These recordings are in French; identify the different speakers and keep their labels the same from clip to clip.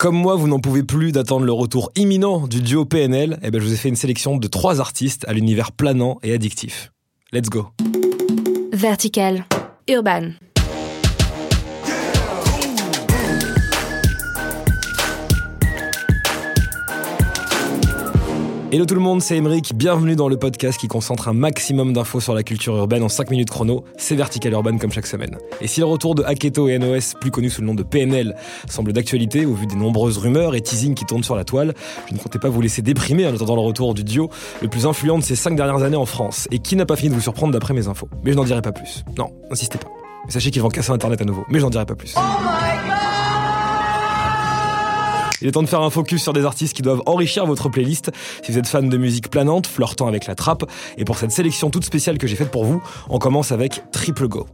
Speaker 1: Comme moi, vous n'en pouvez plus d'attendre le retour imminent du duo PNL, et eh ben je vous ai fait une sélection de trois artistes à l'univers planant et addictif. Let's go.
Speaker 2: Vertical, Urban.
Speaker 1: Hello tout le monde, c'est Emeric, bienvenue dans le podcast qui concentre un maximum d'infos sur la culture urbaine en 5 minutes chrono, c'est Vertical Urban comme chaque semaine. Et si le retour de Aketo et NOS, plus connu sous le nom de PNL, semble d'actualité au vu des nombreuses rumeurs et teasings qui tournent sur la toile, je ne comptais pas vous laisser déprimer en attendant le retour du duo le plus influent de ces 5 dernières années en France, et qui n'a pas fini de vous surprendre d'après mes infos? Mais je n'en dirai pas plus. Non, insistez pas. Sachez qu'ils vont casser Internet à nouveau, mais je n'en dirai pas plus. Oh il est temps de faire un focus sur des artistes qui doivent enrichir votre playlist. Si vous êtes fan de musique planante, flirtant avec la trappe, et pour cette sélection toute spéciale que j'ai faite pour vous, on commence avec Triple Go.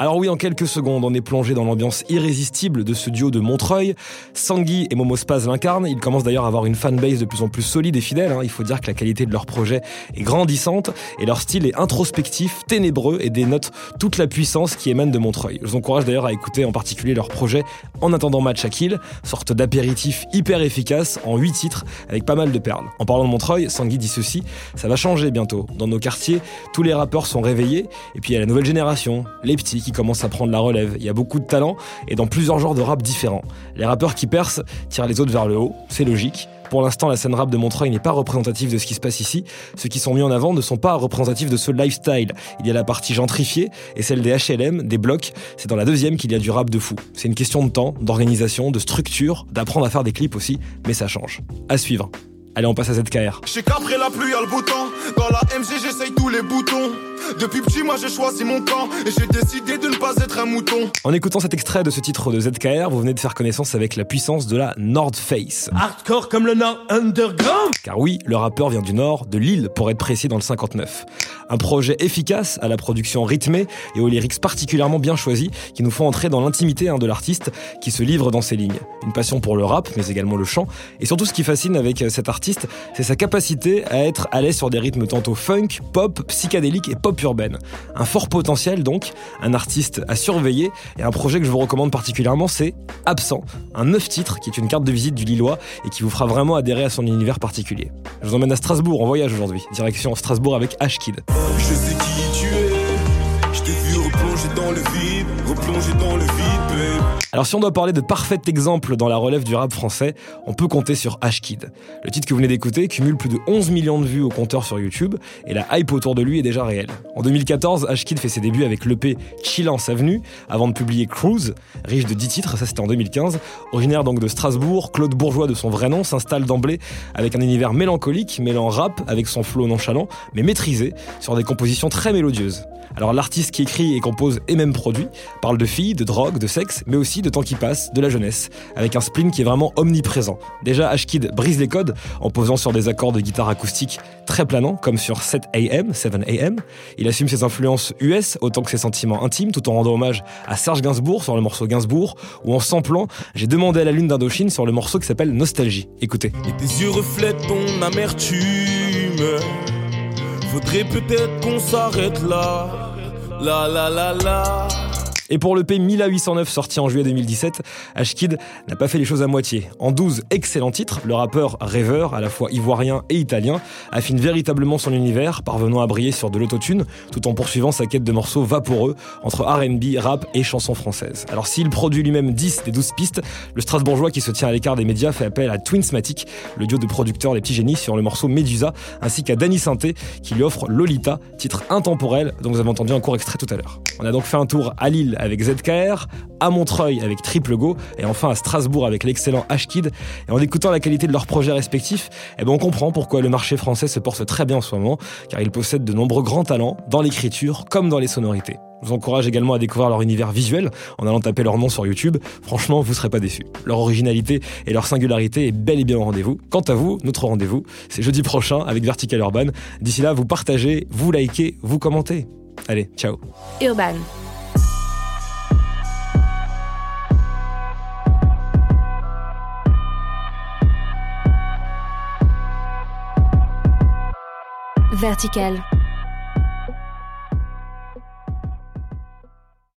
Speaker 1: Alors oui, en quelques secondes, on est plongé dans l'ambiance irrésistible de ce duo de Montreuil. Sangui et Momo Spaz l'incarnent. Ils commencent d'ailleurs à avoir une fanbase de plus en plus solide et fidèle. Hein. Il faut dire que la qualité de leur projet est grandissante et leur style est introspectif, ténébreux et dénote toute la puissance qui émane de Montreuil. Je vous encourage d'ailleurs à écouter en particulier leur projet En attendant match à kill, sorte d'apéritif hyper efficace en 8 titres avec pas mal de perles. En parlant de Montreuil, Sangui dit ceci, ça va changer bientôt. Dans nos quartiers, tous les rappeurs sont réveillés et puis il y a la nouvelle génération, les petits qui commencent à prendre la relève. Il y a beaucoup de talent et dans plusieurs genres de rap différents. Les rappeurs qui percent tirent les autres vers le haut, c'est logique. Pour l'instant, la scène rap de Montreuil n'est pas représentative de ce qui se passe ici. Ceux qui sont mis en avant ne sont pas représentatifs de ce lifestyle. Il y a la partie gentrifiée et celle des HLM, des blocs. C'est dans la deuxième qu'il y a du rap de fou. C'est une question de temps, d'organisation, de structure, d'apprendre à faire des clips aussi, mais ça change. À suivre. Allez, on passe à ZKR. Qu'après la pluie, le temps. Dans la MG, j'essaye tous les boutons. Depuis petit, moi j'ai choisi mon camp et j'ai décidé de ne pas être un mouton. En écoutant cet extrait de ce titre de ZKR, vous venez de faire connaissance avec la puissance de la North Face.
Speaker 3: Hardcore comme le Nord Underground
Speaker 1: Car oui, le rappeur vient du Nord, de Lille pour être précis dans le 59. Un projet efficace, à la production rythmée et aux lyrics particulièrement bien choisis qui nous font entrer dans l'intimité hein, de l'artiste qui se livre dans ses lignes. Une passion pour le rap, mais également le chant. Et surtout ce qui fascine avec cet artiste, c'est sa capacité à être à l'aise sur des rythmes tantôt funk, pop, psychédélique et pop urbaine. Un fort potentiel donc, un artiste à surveiller et un projet que je vous recommande particulièrement, c'est Absent, un neuf titres qui est une carte de visite du Lillois et qui vous fera vraiment adhérer à son univers particulier. Je vous emmène à Strasbourg en voyage aujourd'hui, direction Strasbourg avec Ashkid. Dans le vide, replonger dans le vide, alors si on doit parler de parfait exemple dans la relève du rap français, on peut compter sur Ashkid. Le titre que vous venez d'écouter cumule plus de 11 millions de vues au compteur sur YouTube et la hype autour de lui est déjà réelle. En 2014, Ashkid fait ses débuts avec l'EP Chillance Avenue avant de publier Cruise, riche de 10 titres, ça c'était en 2015. Originaire donc de Strasbourg, Claude Bourgeois de son vrai nom s'installe d'emblée avec un univers mélancolique mêlant rap avec son flow nonchalant mais maîtrisé sur des compositions très mélodieuses. Alors l'artiste qui écrit et compose et même produit parle de filles, de drogue, de sexe, mais aussi de temps qui passe, de la jeunesse, avec un spleen qui est vraiment omniprésent. Déjà, Ashkid brise les codes en posant sur des accords de guitare acoustique très planants, comme sur 7 AM, 7 AM. Il assume ses influences US autant que ses sentiments intimes, tout en rendant hommage à Serge Gainsbourg sur le morceau Gainsbourg, ou en samplant J'ai demandé à la lune d'Indochine sur le morceau qui s'appelle Nostalgie. Écoutez.
Speaker 4: Et tes yeux reflètent ton amertume. Faudrait peut-être qu'on s'arrête là. La la la la.
Speaker 1: Et pour le P 1809 sorti en juillet 2017, Ashkid n'a pas fait les choses à moitié. En 12 excellents titres, le rappeur rêveur, à la fois ivoirien et italien, affine véritablement son univers, parvenant à briller sur de l'autotune, tout en poursuivant sa quête de morceaux vaporeux entre R&B, rap et chansons françaises. Alors s'il produit lui-même 10 des 12 pistes, le Strasbourgeois qui se tient à l'écart des médias fait appel à Twinsmatic, le duo de producteurs Les Petits Génies sur le morceau Medusa, ainsi qu'à Danny Sainté qui lui offre Lolita, titre intemporel dont vous avez entendu un court extrait tout à l'heure. On a donc fait un tour à Lille avec ZKR, à Montreuil avec Triple Go et enfin à Strasbourg avec l'excellent Ashkid. Et en écoutant la qualité de leurs projets respectifs, eh ben on comprend pourquoi le marché français se porte très bien en ce moment, car ils possèdent de nombreux grands talents dans l'écriture comme dans les sonorités. Je vous encourage également à découvrir leur univers visuel en allant taper leur nom sur YouTube. Franchement, vous ne serez pas déçus. Leur originalité et leur singularité est bel et bien au rendez-vous. Quant à vous, notre rendez-vous, c'est jeudi prochain avec Vertical Urban. D'ici là, vous partagez, vous likez, vous commentez. Allez, ciao.
Speaker 2: Urban. Vertical.